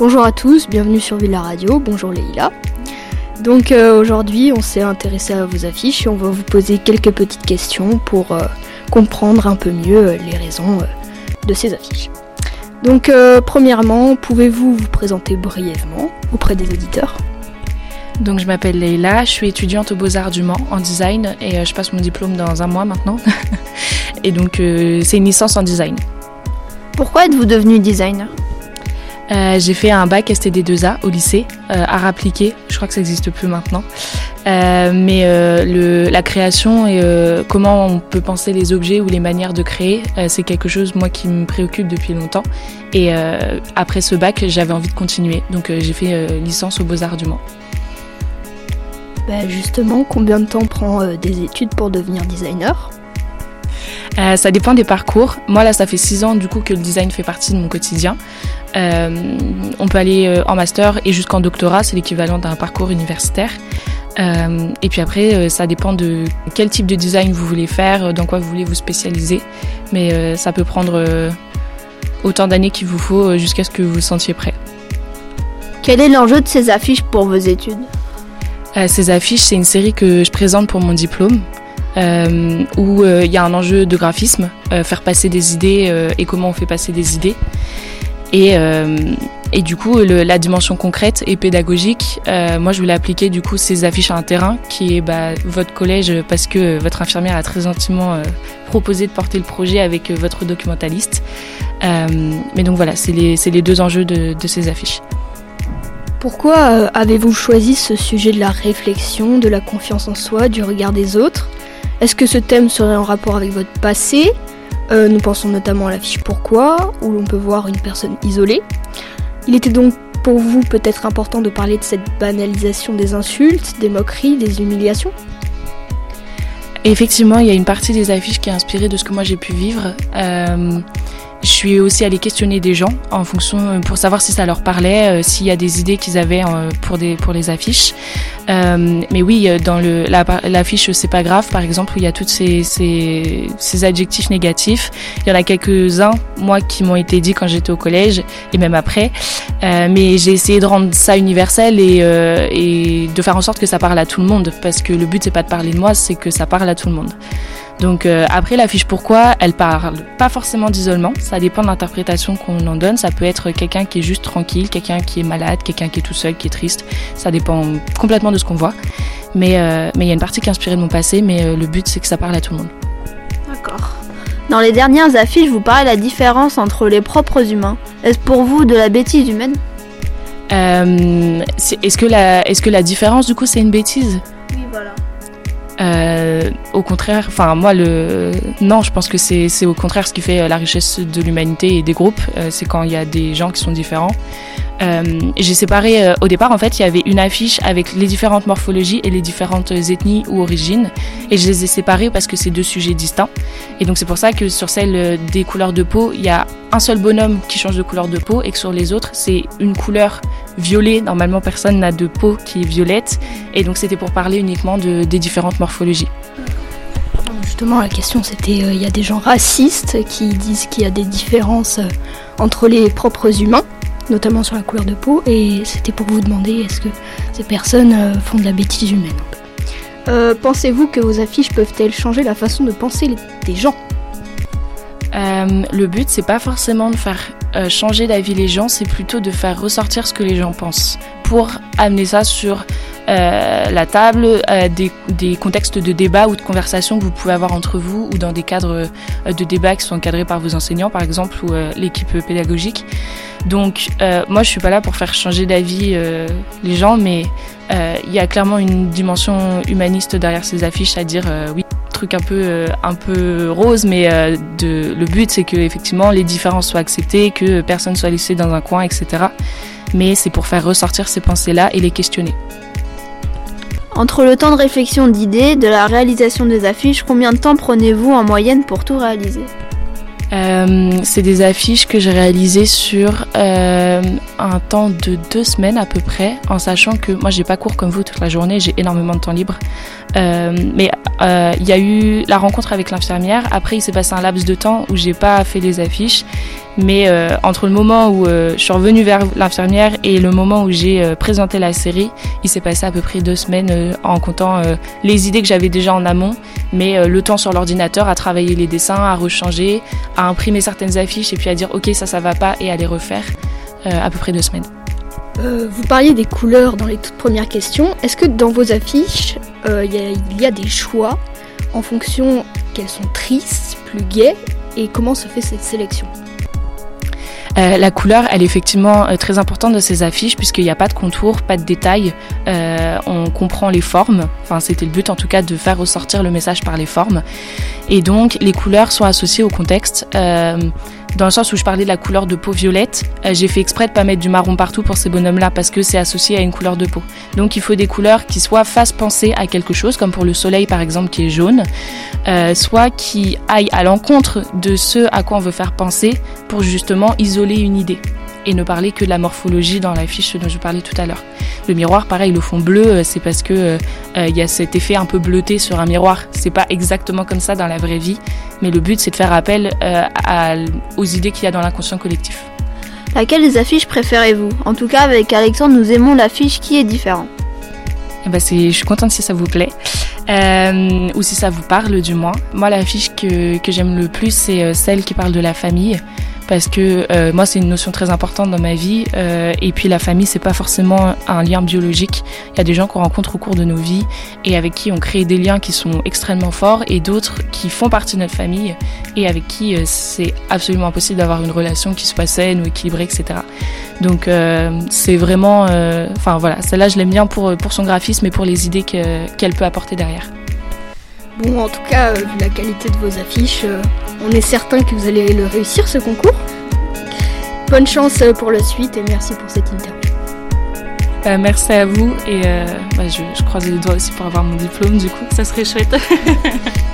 Bonjour à tous, bienvenue sur Villa Radio, bonjour Leïla. Donc euh, aujourd'hui on s'est intéressé à vos affiches et on va vous poser quelques petites questions pour euh, comprendre un peu mieux euh, les raisons de ces affiches. Donc premièrement, pouvez-vous vous présenter brièvement auprès des auditeurs? Donc je m'appelle Leïla, je suis étudiante aux Beaux-Arts du Mans en design et je passe mon diplôme dans un mois maintenant. et donc c'est une licence en design. Pourquoi êtes-vous devenue designer? Euh, j'ai fait un bac STD2A au lycée, euh, art appliqué. Je crois que ça n'existe plus maintenant. Euh, mais le, la création et comment on peut penser les objets ou les manières de créer, c'est quelque chose moi qui me préoccupe depuis longtemps. Et après ce bac, j'avais envie de continuer. Donc j'ai fait licence aux Beaux-Arts du Mans. Bah justement, combien de temps prend des études pour devenir designer? Euh, ça dépend des parcours. Moi, là, ça fait six ans du coup que le design fait partie de mon quotidien. Euh, on peut aller euh, en master et jusqu'en doctorat, c'est l'équivalent d'un parcours universitaire. et puis après, ça dépend de quel type de design vous voulez faire, dans quoi vous voulez vous spécialiser. Mais ça peut prendre autant d'années qu'il vous faut jusqu'à ce que vous vous sentiez prêt. Quel est l'enjeu de ces affiches pour vos études? Ces affiches, c'est une série que je présente pour mon diplôme. Euh, où euh, il y a un enjeu de graphisme, euh, faire passer des idées et comment on fait passer des idées. Et, et du coup, la dimension concrète et pédagogique, moi je voulais appliquer du coup ces affiches à un terrain qui est bah, votre collège parce que votre infirmière a très intimement proposé de porter le projet avec votre documentaliste. mais donc voilà, c'est les, les, deux enjeux de, de ces affiches. Pourquoi avez-vous choisi ce sujet de la réflexion, de la confiance en soi, du regard des autres? Est-ce que ce thème serait en rapport avec votre passé? Euh, Nous pensons notamment à la fiche Pourquoi, où l'on peut voir une personne isolée. Il était donc pour vous peut-être important de parler de cette banalisation des insultes, des moqueries, des humiliations Effectivement, il y a une partie des affiches qui est inspirée de ce que moi j'ai pu vivre. Euh, je suis aussi allée questionner des gens en fonction euh, pour savoir si ça leur parlait, s'il y a des idées qu'ils avaient pour les affiches. Mais oui, dans le l'affiche c'est pas grave par exemple où il y a toutes ces, adjectifs négatifs. Il y en a quelques uns moi qui m'ont été dit quand j'étais au collège et même après. mais j'ai essayé de rendre ça universel et de faire en sorte que ça parle à tout le monde parce que le but c'est pas de parler de moi, c'est que ça parle à tout le monde. Donc euh, après la fiche pourquoi, elle parle pas forcément d'isolement, ça dépend de l'interprétation qu'on en donne, ça peut être quelqu'un qui est juste tranquille, quelqu'un qui est malade, quelqu'un qui est tout seul, qui est triste, ça dépend complètement de ce qu'on voit. Mais euh, mais il y a une partie qui est inspirée de mon passé, mais euh, le but c'est que ça parle à tout le monde. D'accord. Dans les dernières affiches, vous parlez de la différence entre les propres humains. Est-ce pour vous de la bêtise humaine? Est-ce que la est-ce que la différence du coup c'est une bêtise? Oui voilà. Euh, au contraire, enfin moi le non, je pense que c'est au contraire ce qui fait la richesse de l'humanité et des groupes, euh, c'est quand il y a des gens qui sont différents. Euh, j'ai séparé euh, au départ en fait il y avait une affiche avec les différentes morphologies et les différentes ethnies ou origines et je les ai séparées parce que c'est deux sujets distincts et donc c'est pour ça que sur celle des couleurs de peau il y a un seul bonhomme qui change de couleur de peau et que sur les autres c'est une couleur violet normalement personne n'a de peau qui est violette et donc c'était pour parler uniquement de, des différentes morphologies. Justement, la question c'était, il y a des gens racistes qui disent qu'il y a des différences entre les propres humains notamment sur la couleur de peau, et c'était pour vous demander est-ce que ces personnes euh, font de la bêtise humaine euh, Pensez-vous que vos affiches peuvent-elles changer la façon de penser des gens? Euh, le but, c'est pas forcément de faire changer d'avis les gens, c'est plutôt de faire ressortir ce que les gens pensent pour amener ça sur la table, des, des, contextes de débat ou de conversation que vous pouvez avoir entre vous ou dans des cadres de débat qui sont encadrés par vos enseignants, par exemple, ou l'équipe pédagogique. Donc euh, moi je suis pas là pour faire changer d'avis euh, les gens, mais euh, il y a clairement une dimension humaniste derrière ces affiches, à dire oui truc un peu un peu rose, mais le but c'est que effectivement les différences soient acceptées, que personne soit laissé dans un coin, etc. Mais c'est pour faire ressortir ces pensées-là et les questionner. Entre le temps de réflexion d'idées, de la réalisation des affiches, combien de temps prenez-vous en moyenne pour tout réaliser? Euh, c'est des affiches que j'ai réalisées sur euh, un temps de deux semaines à peu près, en sachant que moi j'ai pas cours comme vous toute la journée, j'ai énormément de temps libre. Euh, mais il y a eu la rencontre avec l'infirmière. Après, il s'est passé un laps de temps où j'ai pas fait les affiches. Mais entre le moment où je suis revenue vers l'infirmière et le moment où j'ai présenté la série, il s'est passé à peu près deux semaines en comptant les idées que j'avais déjà en amont, mais le temps sur l'ordinateur à travailler les dessins, à rechanger, imprimer certaines affiches et puis à dire ok ça ça va pas et à les refaire. à peu près deux semaines. Euh, vous parliez des couleurs dans les toutes premières questions. Est-ce que dans vos affiches, euh, il y, a des choix en fonction qu'elles sont tristes, plus gaies, et comment se fait cette sélection? Euh, la couleur, elle est effectivement très importante de ces affiches puisqu'il n'y a pas de contour, pas de détails. on comprend les formes. Enfin, c'était le but en tout cas de faire ressortir le message par les formes. Et donc, les couleurs sont associées au contexte dans le sens où je parlais de la couleur de peau violette, euh, j'ai fait exprès de pas mettre du marron partout pour ces bonhommes-là parce que c'est associé à une couleur de peau. Donc il faut des couleurs qui soit fassent penser à quelque chose, comme pour le soleil par exemple qui est jaune, euh, soit qui aillent à l'encontre de ce à quoi on veut faire penser pour justement isoler une idée et ne parler que de la morphologie dans la fiche dont je parlais tout à l'heure. Le miroir, pareil, le fond bleu, euh, c'est parce que euh, euh, il y a cet effet un peu bleuté sur un miroir. C'est pas exactement comme ça dans la vraie vie, mais le but c'est de faire appel aux idées qu'il y a dans l'inconscient collectif. Laquelle des affiches préférez-vous? En tout cas, avec Alexandre, nous aimons l'affiche qui est différente. Eh ben je suis contente si ça vous plaît. ou si ça vous parle du moins. Moi, l'affiche que, que j'aime le plus, c'est celle qui parle de la famille parce que euh, moi c'est une notion très importante dans ma vie euh, et puis la famille c'est pas forcément un lien biologique. Il y a des gens qu'on rencontre au cours de nos vies et avec qui on crée des liens qui sont extrêmement forts et d'autres qui font partie de notre famille et avec qui euh, c'est absolument impossible d'avoir une relation qui soit saine ou équilibrée, etc. Donc c'est vraiment, enfin voilà, celle-là je l'aime bien pour pour son graphisme et pour les idées qu'elle peut apporter derrière. Bon, en tout cas, vu la qualité de vos affiches, on est certain que vous allez le réussir ce concours. Bonne chance pour la suite et merci pour cette interview. Merci à vous et euh, bah, je, je croise les doigts aussi pour avoir mon diplôme du coup, ça serait chouette.